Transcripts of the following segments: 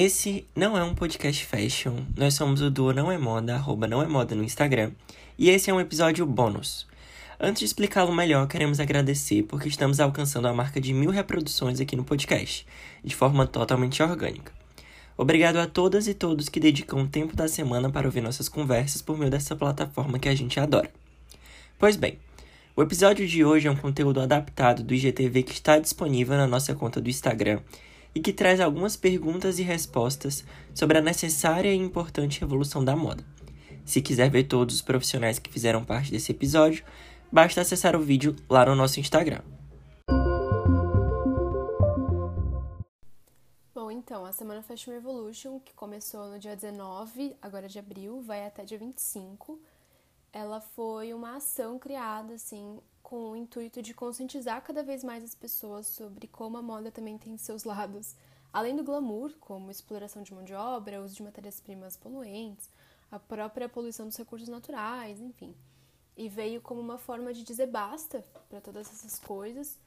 Esse não é um podcast fashion, nós somos o duo Não É Moda, arroba Não É Moda no Instagram, e esse é um episódio bônus. Antes de explicá-lo melhor, queremos agradecer porque estamos alcançando a marca de mil reproduções aqui no podcast, de forma totalmente orgânica. Obrigado a todas e todos que dedicam o tempo da semana para ouvir nossas conversas por meio dessa plataforma que a gente adora. Pois bem, o episódio de hoje é um conteúdo adaptado do IGTV que está disponível na nossa conta do Instagram e que traz algumas perguntas e respostas sobre a necessária e importante revolução da moda. Se quiser ver todos os profissionais que fizeram parte desse episódio, basta acessar o vídeo lá no nosso Instagram. Bom, então, a Semana Fashion Revolution, que começou no dia 19, agora de abril, vai até dia 25. Ela foi uma ação criada, assim, com o intuito de conscientizar cada vez mais as pessoas sobre como a moda também tem seus lados, além do glamour, como exploração de mão de obra, uso de matérias-primas poluentes, a própria poluição dos recursos naturais, enfim. E veio como uma forma de dizer basta para todas essas coisas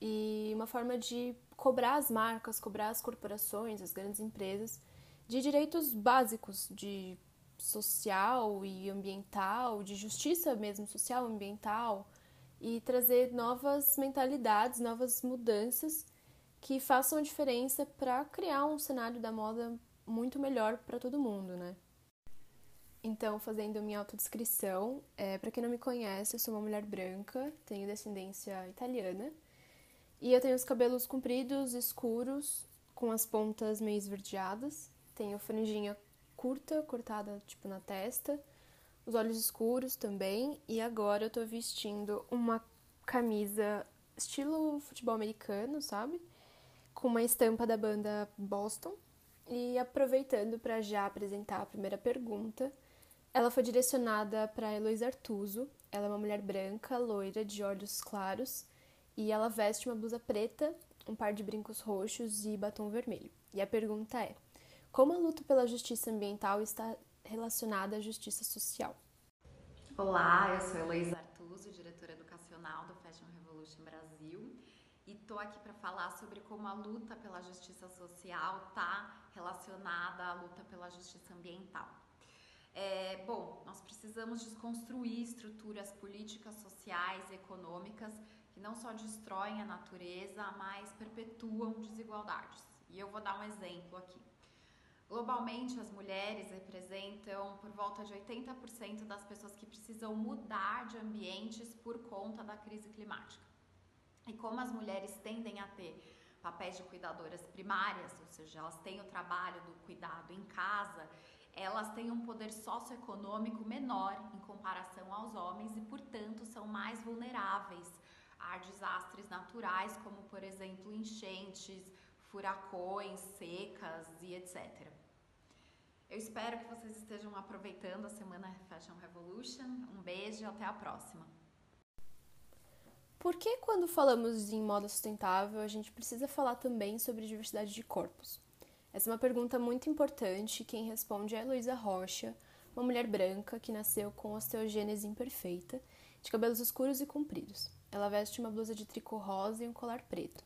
e uma forma de cobrar as marcas, cobrar as corporações, as grandes empresas de direitos básicos de social e ambiental, de justiça mesmo social ambiental, e trazer novas mentalidades, novas mudanças que façam a diferença para criar um cenário da moda muito melhor para todo mundo, né? Então, fazendo minha autodescrição, é, para quem não me conhece, eu sou uma mulher branca, tenho descendência italiana e eu tenho os cabelos compridos, escuros, com as pontas meio esverdeadas, tenho franjinha curta, cortada tipo na testa, os olhos escuros também, e agora eu tô vestindo uma camisa estilo futebol americano, sabe? Com uma estampa da banda Boston. E aproveitando para já apresentar a primeira pergunta, ela foi direcionada para Heloísa Artuso. Ela é uma mulher branca, loira, de olhos claros, e ela veste uma blusa preta, um par de brincos roxos e batom vermelho. E a pergunta é: como a luta pela justiça ambiental está relacionada à justiça social. Olá, eu sou Heloísa Artuso, diretora educacional do Fashion Revolution Brasil, e estou aqui para falar sobre como a luta pela justiça social está relacionada à luta pela justiça ambiental. É, bom, nós precisamos desconstruir estruturas políticas, sociais e econômicas que não só destroem a natureza, mas perpetuam desigualdades. E eu vou dar um exemplo aqui. Globalmente, as mulheres representam por volta de 80% das pessoas que precisam mudar de ambientes por conta da crise climática. E como as mulheres tendem a ter papéis de cuidadoras primárias, ou seja, elas têm o trabalho do cuidado em casa, elas têm um poder socioeconômico menor em comparação aos homens e, portanto, são mais vulneráveis a desastres naturais, como, por exemplo, enchentes, furacões, secas e etc. Eu espero que vocês estejam aproveitando a semana Fashion Revolution. Um beijo e até a próxima. Por que, quando falamos em moda sustentável, a gente precisa falar também sobre diversidade de corpos? Essa é uma pergunta muito importante. Quem responde é Luísa Rocha, uma mulher branca que nasceu com osteogênese imperfeita, de cabelos escuros e compridos. Ela veste uma blusa de tricô rosa e um colar preto.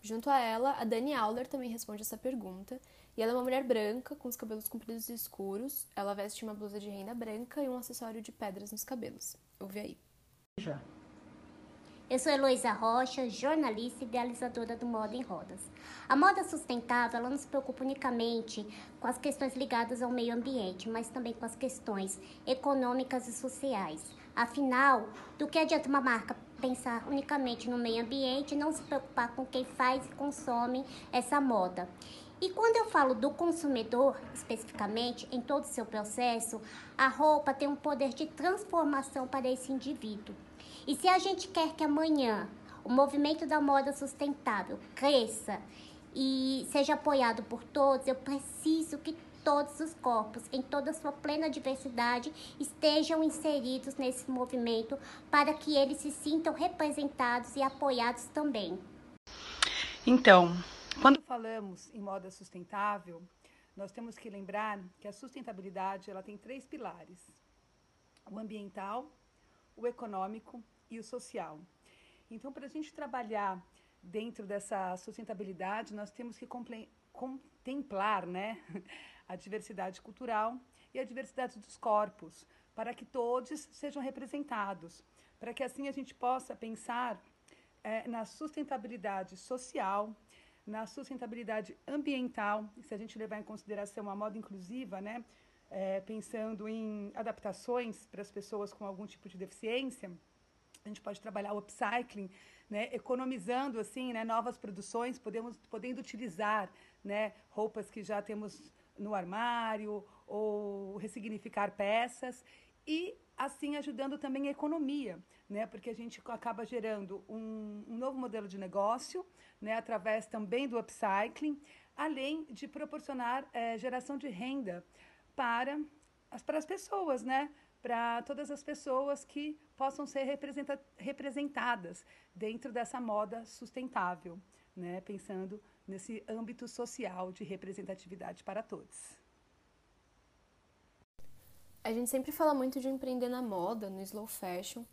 Junto a ela, a Dani Auler também responde essa pergunta e ela é uma mulher branca, com os cabelos compridos e escuros. Ela veste uma blusa de renda branca e um acessório de pedras nos cabelos. Ouve aí. Já. Eu sou Heloísa Rocha, jornalista e idealizadora do Moda em Rodas. A moda sustentável ela não se preocupa unicamente com as questões ligadas ao meio ambiente, mas também com as questões econômicas e sociais. Afinal, do que adianta uma marca pensar unicamente no meio ambiente não se preocupar com quem faz e consome essa moda? E quando eu falo do consumidor, especificamente, em todo o seu processo, a roupa tem um poder de transformação para esse indivíduo. E se a gente quer que amanhã o movimento da moda sustentável cresça e seja apoiado por todos, eu preciso que todos os corpos, em toda a sua plena diversidade, estejam inseridos nesse movimento para que eles se sintam representados e apoiados também. Então, quando falamos em moda sustentável, nós temos que lembrar que a sustentabilidade ela tem três pilares: o ambiental, o econômico e o social. Então, para a gente trabalhar dentro dessa sustentabilidade, nós temos que contemplar né, a diversidade cultural e a diversidade dos corpos, para que todos sejam representados, para que assim a gente possa pensar é, na sustentabilidade social, na sustentabilidade ambiental, se a gente levar em consideração a moda inclusiva, né, é, pensando em adaptações para as pessoas com algum tipo de deficiência, a gente pode trabalhar o upcycling, né, economizando assim, né, novas produções, podemos podendo utilizar, né, roupas que já temos no armário ou ressignificar peças e assim ajudando também a economia, né, porque a gente acaba gerando um, um novo modelo de negócio, né, através também do upcycling, além de proporcionar é, geração de renda para as, para as pessoas, né? para todas as pessoas que possam ser representa representadas dentro dessa moda sustentável, né? pensando nesse âmbito social de representatividade para todos. A gente sempre fala muito de empreender na moda, no slow fashion,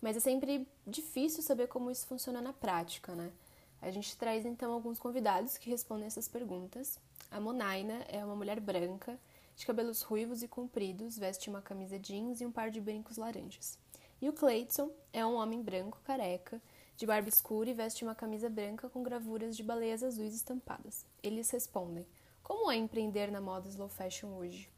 mas é sempre difícil saber como isso funciona na prática, né? A gente traz então alguns convidados que respondem essas perguntas. A Monaina é uma mulher branca de cabelos ruivos e compridos, veste uma camisa jeans e um par de brincos laranjas. E o Clayton é um homem branco, careca, de barba escura e veste uma camisa branca com gravuras de baleias azuis estampadas. Eles respondem: Como é empreender na moda slow fashion hoje?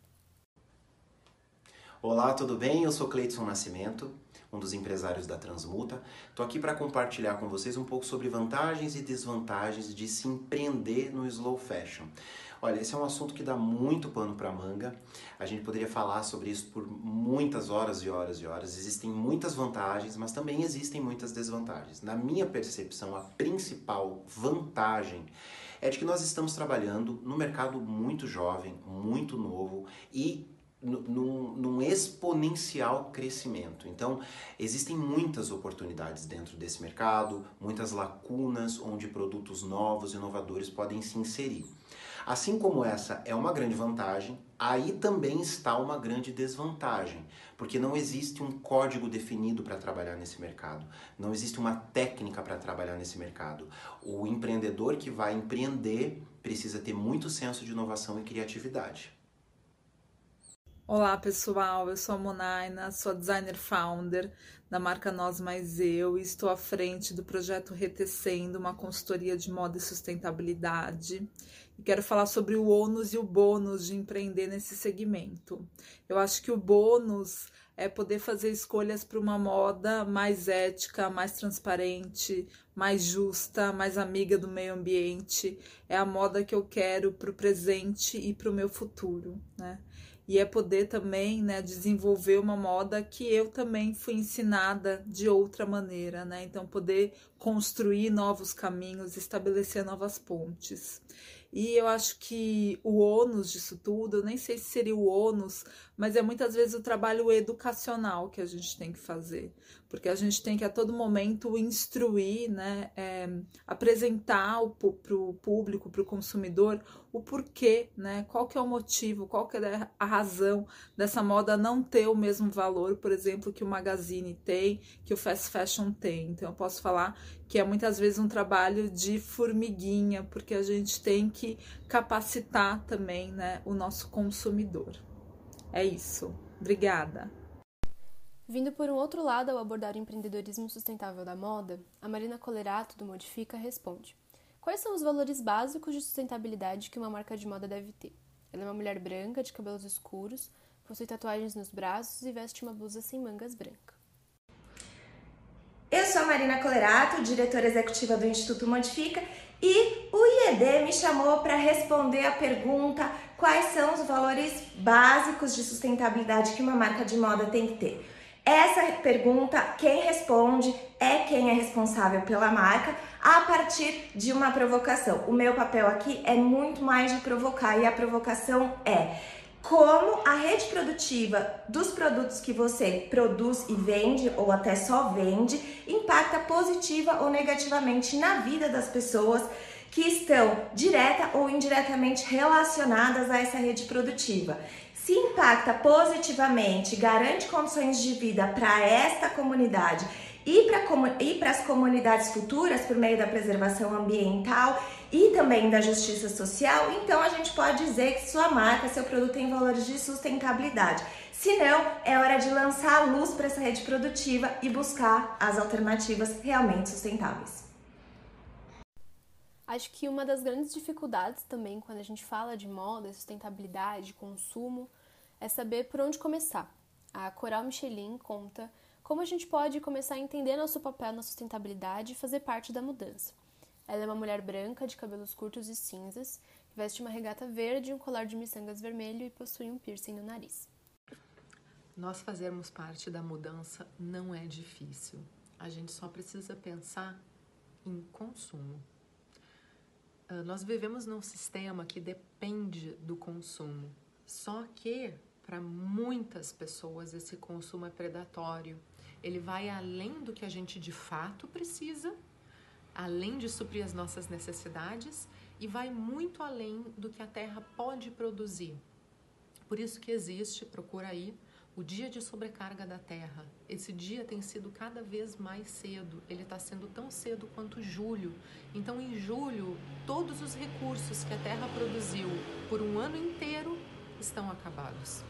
Olá, tudo bem? Eu sou Cleiton Nascimento, um dos empresários da Transmuta. Estou aqui para compartilhar com vocês um pouco sobre vantagens e desvantagens de se empreender no slow fashion. Olha, esse é um assunto que dá muito pano para manga. A gente poderia falar sobre isso por muitas horas e horas e horas. Existem muitas vantagens, mas também existem muitas desvantagens. Na minha percepção, a principal vantagem é de que nós estamos trabalhando no mercado muito jovem, muito novo e num, num, exponencial crescimento. Então, existem muitas oportunidades dentro desse mercado, muitas lacunas onde produtos novos, inovadores podem se inserir. Assim como essa é uma grande vantagem, aí também está uma grande desvantagem, porque não existe um código definido para trabalhar nesse mercado, não existe uma técnica para trabalhar nesse mercado. O empreendedor que vai empreender precisa ter muito senso de inovação e criatividade. Olá pessoal, eu sou a Monaina, sou designer founder da marca Nós Mais Eu e estou à frente do projeto Retecendo, uma consultoria de moda e sustentabilidade e quero falar sobre o ônus e o bônus de empreender nesse segmento. Eu acho que o bônus é poder fazer escolhas para uma moda mais ética, mais transparente, mais justa, mais amiga do meio ambiente. É a moda que eu quero para o presente e para o meu futuro, né? E é poder também né, desenvolver uma moda que eu também fui ensinada de outra maneira, né? Então, poder construir novos caminhos, estabelecer novas pontes. E eu acho que o ônus disso tudo, eu nem sei se seria o ônus, mas é muitas vezes o trabalho educacional que a gente tem que fazer, porque a gente tem que a todo momento instruir, né, é, apresentar para o público, para o consumidor, o porquê, né, qual que é o motivo, qual que é a razão dessa moda não ter o mesmo valor, por exemplo, que o magazine tem, que o fast fashion tem. Então eu posso falar que é muitas vezes um trabalho de formiguinha, porque a gente tem que capacitar também, né, o nosso consumidor. É isso. Obrigada. Vindo por um outro lado ao abordar o empreendedorismo sustentável da moda, a Marina Colerato, do Modifica, responde: Quais são os valores básicos de sustentabilidade que uma marca de moda deve ter? Ela é uma mulher branca, de cabelos escuros, possui tatuagens nos braços e veste uma blusa sem mangas branca. Eu sou a Marina Colerato, diretora executiva do Instituto Modifica, e o IED me chamou para responder a pergunta quais são os valores básicos de sustentabilidade que uma marca de moda tem que ter. Essa pergunta, quem responde é quem é responsável pela marca a partir de uma provocação. O meu papel aqui é muito mais de provocar e a provocação é como a rede produtiva dos produtos que você produz e vende, ou até só vende, impacta positiva ou negativamente na vida das pessoas que estão direta ou indiretamente relacionadas a essa rede produtiva. Se impacta positivamente, garante condições de vida para esta comunidade e para as comunidades futuras por meio da preservação ambiental e também da justiça social, então a gente pode dizer que sua marca, seu produto tem valores de sustentabilidade. Se não, é hora de lançar a luz para essa rede produtiva e buscar as alternativas realmente sustentáveis. Acho que uma das grandes dificuldades também quando a gente fala de moda, sustentabilidade, consumo, é saber por onde começar. A Coral Michelin conta como a gente pode começar a entender nosso papel na sustentabilidade e fazer parte da mudança. Ela é uma mulher branca, de cabelos curtos e cinzas, veste uma regata verde, um colar de miçangas vermelho e possui um piercing no nariz. Nós fazermos parte da mudança não é difícil. A gente só precisa pensar em consumo. Ah, nós vivemos num sistema que depende do consumo, só que para muitas pessoas esse consumo é predatório ele vai além do que a gente de fato precisa, além de suprir as nossas necessidades e vai muito além do que a Terra pode produzir. Por isso que existe, procura aí, o dia de sobrecarga da Terra. Esse dia tem sido cada vez mais cedo, ele está sendo tão cedo quanto julho. Então, em julho, todos os recursos que a Terra produziu por um ano inteiro estão acabados.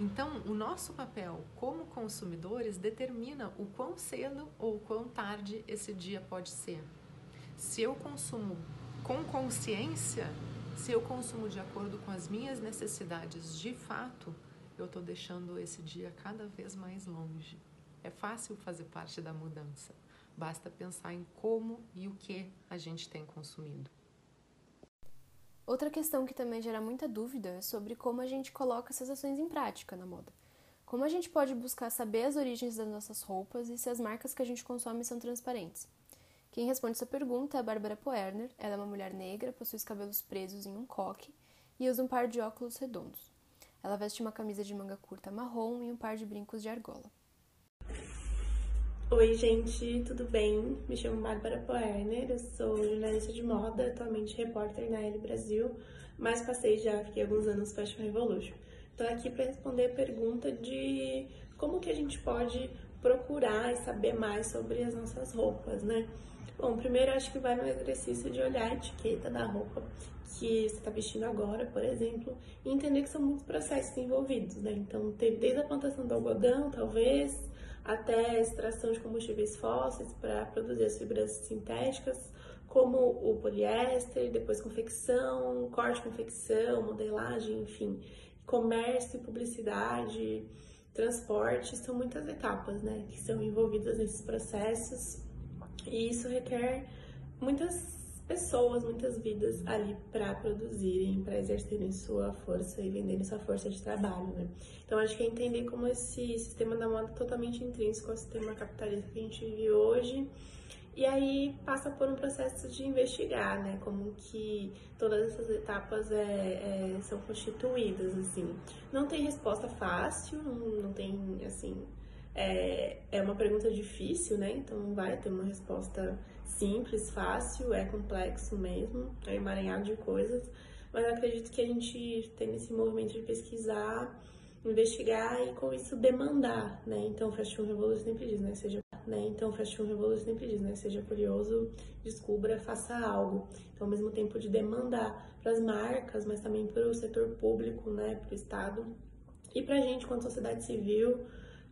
Então, o nosso papel como consumidores determina o quão cedo ou quão tarde esse dia pode ser. Se eu consumo com consciência, se eu consumo de acordo com as minhas necessidades de fato, eu estou deixando esse dia cada vez mais longe. É fácil fazer parte da mudança. Basta pensar em como e o que a gente tem consumido. Outra questão que também gera muita dúvida é sobre como a gente coloca essas ações em prática na moda. Como a gente pode buscar saber as origens das nossas roupas e se as marcas que a gente consome são transparentes? Quem responde essa pergunta é a Bárbara Poerner. Ela é uma mulher negra, possui os cabelos presos em um coque e usa um par de óculos redondos. Ela veste uma camisa de manga curta marrom e um par de brincos de argola. Oi, gente, tudo bem? Me chamo Bárbara Poerner, eu sou jornalista de moda, atualmente repórter na L Brasil, mas passei já, fiquei alguns anos no Fashion Revolution. Estou aqui para responder a pergunta de como que a gente pode procurar e saber mais sobre as nossas roupas, né? Bom, primeiro acho que vai no exercício de olhar a etiqueta da roupa que você está vestindo agora, por exemplo, e entender que são muitos processos envolvidos, né? Então, tem desde a plantação do algodão, talvez, até a extração de combustíveis fósseis para produzir as fibras sintéticas, como o poliéster, depois confecção, corte confecção, modelagem, enfim, comércio, publicidade, transporte, são muitas etapas, né, que são envolvidas nesses processos e isso requer muitas pessoas, muitas vidas ali para produzirem, para exercerem sua força e venderem sua força de trabalho, né? Então acho que é entender como esse sistema da moda é totalmente intrínseco ao sistema capitalista que a gente vive hoje. E aí passa por um processo de investigar, né? Como que todas essas etapas é, é, são constituídas, assim. Não tem resposta fácil, não, não tem, assim, é, é uma pergunta difícil, né? Então não vai ter uma resposta simples, fácil, é complexo mesmo, é emaranhado de coisas, mas acredito que a gente tem esse movimento de pesquisar, investigar e com isso demandar, né? Então Fashion Revolution sempre diz, né? Seja, né? Então Fashion Revolution sempre diz, né? Seja curioso, descubra, faça algo. Então ao mesmo tempo de demandar para as marcas, mas também para o setor público, né? Para o Estado e para a gente, quanto sociedade civil,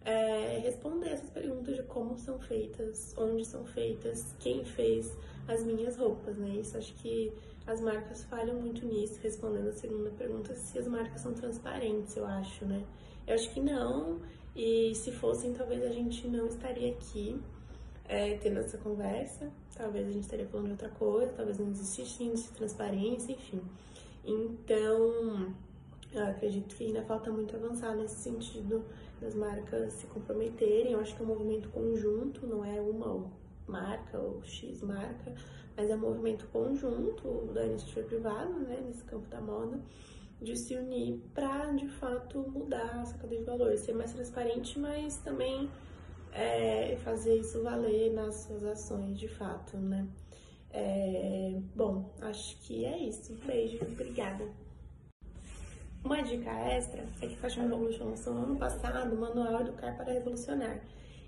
é, responder essas perguntas de como são feitas, onde são feitas, quem fez as minhas roupas, né? Isso acho que as marcas falham muito nisso, respondendo a segunda pergunta, se as marcas são transparentes, eu acho, né? Eu acho que não, e se fossem, talvez a gente não estaria aqui é, tendo essa conversa, talvez a gente estaria falando de outra coisa, talvez não existisse índice de transparência, enfim. Então, eu acredito que ainda falta muito avançar nesse sentido das marcas se comprometerem. Eu acho que é um movimento conjunto, não é uma marca ou X marca, mas é um movimento conjunto da iniciativa privada, né, nesse campo da moda, de se unir para de fato mudar essa cadeia de valores, ser mais transparente, mas também é, fazer isso valer nas suas ações de fato, né? É, bom, acho que é isso. Beijo, obrigada. Uma dica extra é que Fashion Revolution lançou no ano passado o Manual Educar para Revolucionar.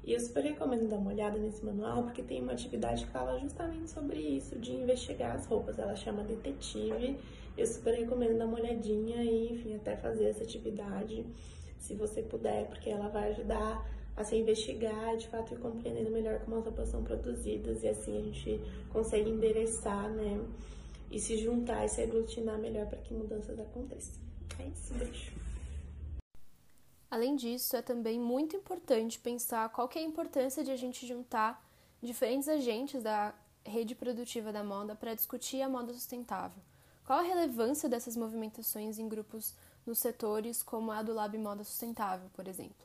E eu super recomendo dar uma olhada nesse manual, porque tem uma atividade que fala justamente sobre isso, de investigar as roupas. Ela chama Detetive. Eu super recomendo dar uma olhadinha e, enfim, até fazer essa atividade, se você puder, porque ela vai ajudar a se investigar, de fato, e compreendendo melhor como as roupas são produzidas. E assim a gente consegue endereçar, né? E se juntar e se aglutinar melhor para que mudanças aconteçam. É isso, beijo. Além disso, é também muito importante pensar qual que é a importância de a gente juntar diferentes agentes da rede produtiva da moda para discutir a moda sustentável. Qual a relevância dessas movimentações em grupos nos setores como a do Lab Moda Sustentável, por exemplo?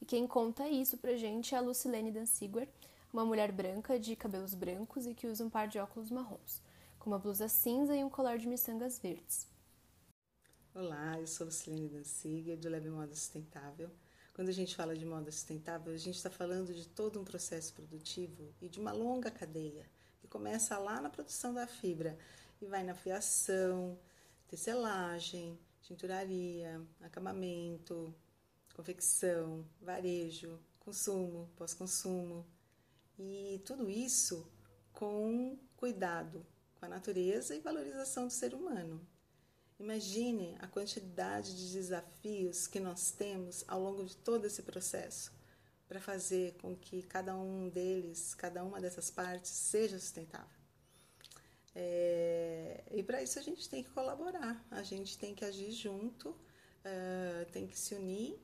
E quem conta isso pra gente é a Lucilene Danziguer, uma mulher branca de cabelos brancos e que usa um par de óculos marrons, com uma blusa cinza e um colar de miçangas verdes. Olá, eu sou Lucilene Danziger, do Lab Moda Sustentável. Quando a gente fala de moda sustentável, a gente está falando de todo um processo produtivo e de uma longa cadeia, que começa lá na produção da fibra e vai na fiação, tecelagem, tinturaria, acabamento, confecção, varejo, consumo, pós-consumo. E tudo isso com cuidado com a natureza e valorização do ser humano. Imagine a quantidade de desafios que nós temos ao longo de todo esse processo para fazer com que cada um deles, cada uma dessas partes, seja sustentável. É, e para isso a gente tem que colaborar, a gente tem que agir junto, uh, tem que se unir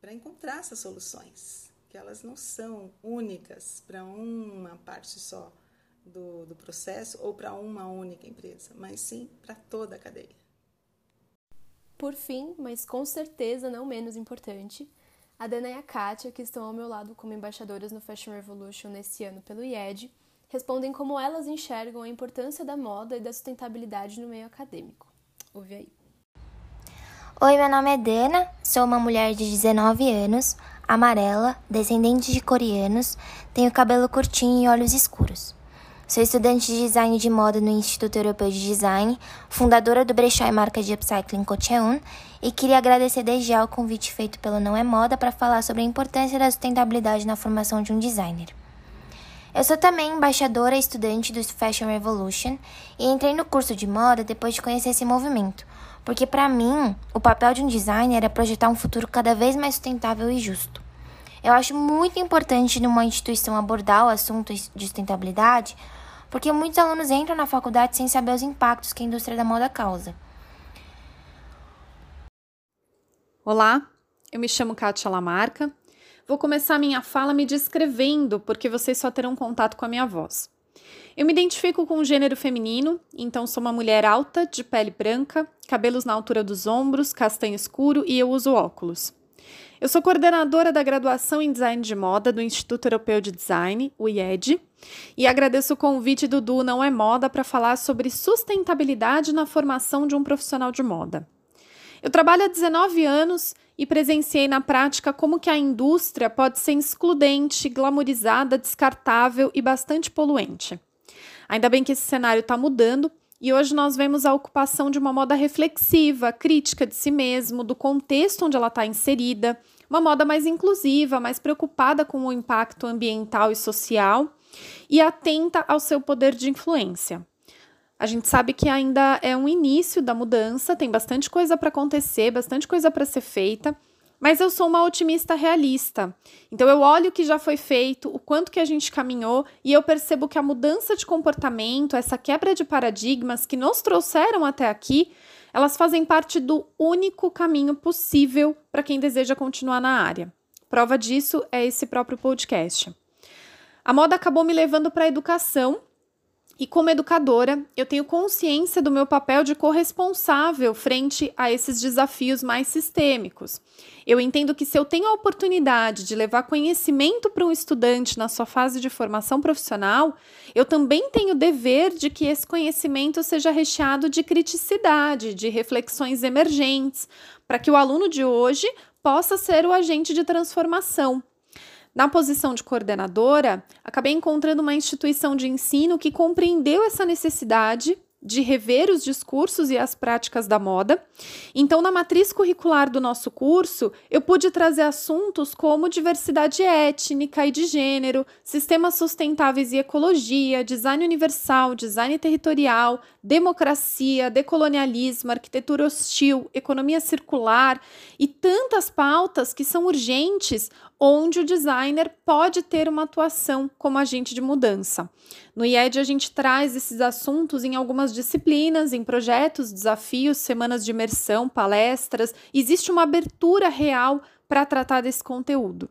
para encontrar essas soluções, que elas não são únicas para uma parte só do, do processo ou para uma única empresa, mas sim para toda a cadeia. Por fim, mas com certeza não menos importante, a Dana e a Kátia, que estão ao meu lado como embaixadoras no Fashion Revolution nesse ano pelo IED, respondem como elas enxergam a importância da moda e da sustentabilidade no meio acadêmico. Ouve aí. Oi, meu nome é Dana, sou uma mulher de 19 anos, amarela, descendente de coreanos, tenho cabelo curtinho e olhos escuros. Sou estudante de design de moda no Instituto Europeu de Design, fundadora do brechó e marca de upcycling Cocheun, e queria agradecer desde já o convite feito pelo Não é Moda para falar sobre a importância da sustentabilidade na formação de um designer. Eu sou também embaixadora e estudante do Fashion Revolution e entrei no curso de moda depois de conhecer esse movimento, porque para mim, o papel de um designer é projetar um futuro cada vez mais sustentável e justo. Eu acho muito importante numa instituição abordar o assunto de sustentabilidade, porque muitos alunos entram na faculdade sem saber os impactos que a indústria da moda causa. Olá, eu me chamo Kátia Lamarca. Vou começar minha fala me descrevendo, porque vocês só terão contato com a minha voz. Eu me identifico com o gênero feminino, então sou uma mulher alta, de pele branca, cabelos na altura dos ombros, castanho escuro e eu uso óculos. Eu sou coordenadora da graduação em Design de Moda do Instituto Europeu de Design, o IED, e agradeço o convite do Du Não é Moda para falar sobre sustentabilidade na formação de um profissional de moda. Eu trabalho há 19 anos e presenciei na prática como que a indústria pode ser excludente, glamorizada, descartável e bastante poluente. Ainda bem que esse cenário está mudando e hoje nós vemos a ocupação de uma moda reflexiva, crítica de si mesmo, do contexto onde ela está inserida, uma moda mais inclusiva, mais preocupada com o impacto ambiental e social e atenta ao seu poder de influência. A gente sabe que ainda é um início da mudança, tem bastante coisa para acontecer, bastante coisa para ser feita, mas eu sou uma otimista realista. Então eu olho o que já foi feito, o quanto que a gente caminhou e eu percebo que a mudança de comportamento, essa quebra de paradigmas que nos trouxeram até aqui, elas fazem parte do único caminho possível para quem deseja continuar na área. Prova disso é esse próprio podcast. A moda acabou me levando para a educação e como educadora, eu tenho consciência do meu papel de corresponsável frente a esses desafios mais sistêmicos. Eu entendo que se eu tenho a oportunidade de levar conhecimento para um estudante na sua fase de formação profissional, eu também tenho o dever de que esse conhecimento seja recheado de criticidade, de reflexões emergentes, para que o aluno de hoje possa ser o agente de transformação na posição de coordenadora, acabei encontrando uma instituição de ensino que compreendeu essa necessidade de rever os discursos e as práticas da moda. Então, na matriz curricular do nosso curso, eu pude trazer assuntos como diversidade étnica e de gênero, sistemas sustentáveis e ecologia, design universal, design territorial, democracia, decolonialismo, arquitetura hostil, economia circular e tantas pautas que são urgentes onde o designer pode ter uma atuação como agente de mudança. No IED, a gente traz esses assuntos em algumas disciplinas, em projetos, desafios, semanas de imersão, palestras. Existe uma abertura real para tratar desse conteúdo.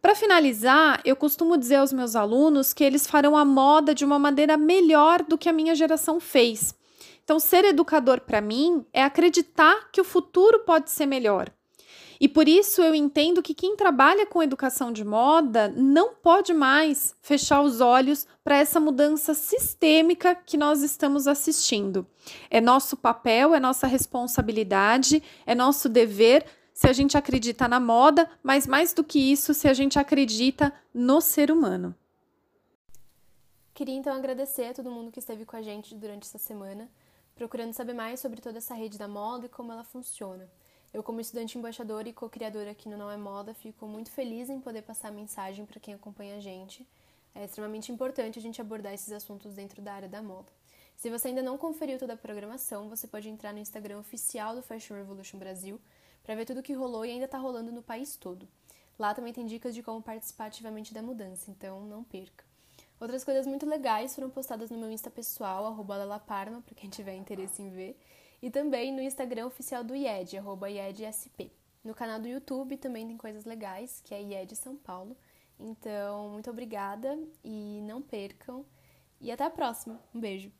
Para finalizar, eu costumo dizer aos meus alunos que eles farão a moda de uma maneira melhor do que a minha geração fez. Então, ser educador para mim é acreditar que o futuro pode ser melhor. E por isso eu entendo que quem trabalha com educação de moda não pode mais fechar os olhos para essa mudança sistêmica que nós estamos assistindo. É nosso papel, é nossa responsabilidade, é nosso dever se a gente acredita na moda, mas mais do que isso, se a gente acredita no ser humano. Queria então agradecer a todo mundo que esteve com a gente durante essa semana, procurando saber mais sobre toda essa rede da moda e como ela funciona. Eu, como estudante embaixadora e co-criadora aqui no Não é Moda, fico muito feliz em poder passar a mensagem para quem acompanha a gente. É extremamente importante a gente abordar esses assuntos dentro da área da moda. Se você ainda não conferiu toda a programação, você pode entrar no Instagram oficial do Fashion Revolution Brasil para ver tudo o que rolou e ainda está rolando no país todo. Lá também tem dicas de como participar ativamente da mudança, então não perca. Outras coisas muito legais foram postadas no meu Insta pessoal, arroba para quem tiver interesse em ver e também no Instagram oficial do IED, arroba IEDSP. No canal do YouTube também tem coisas legais, que é IED São Paulo. Então, muito obrigada e não percam. E até a próxima. Um beijo.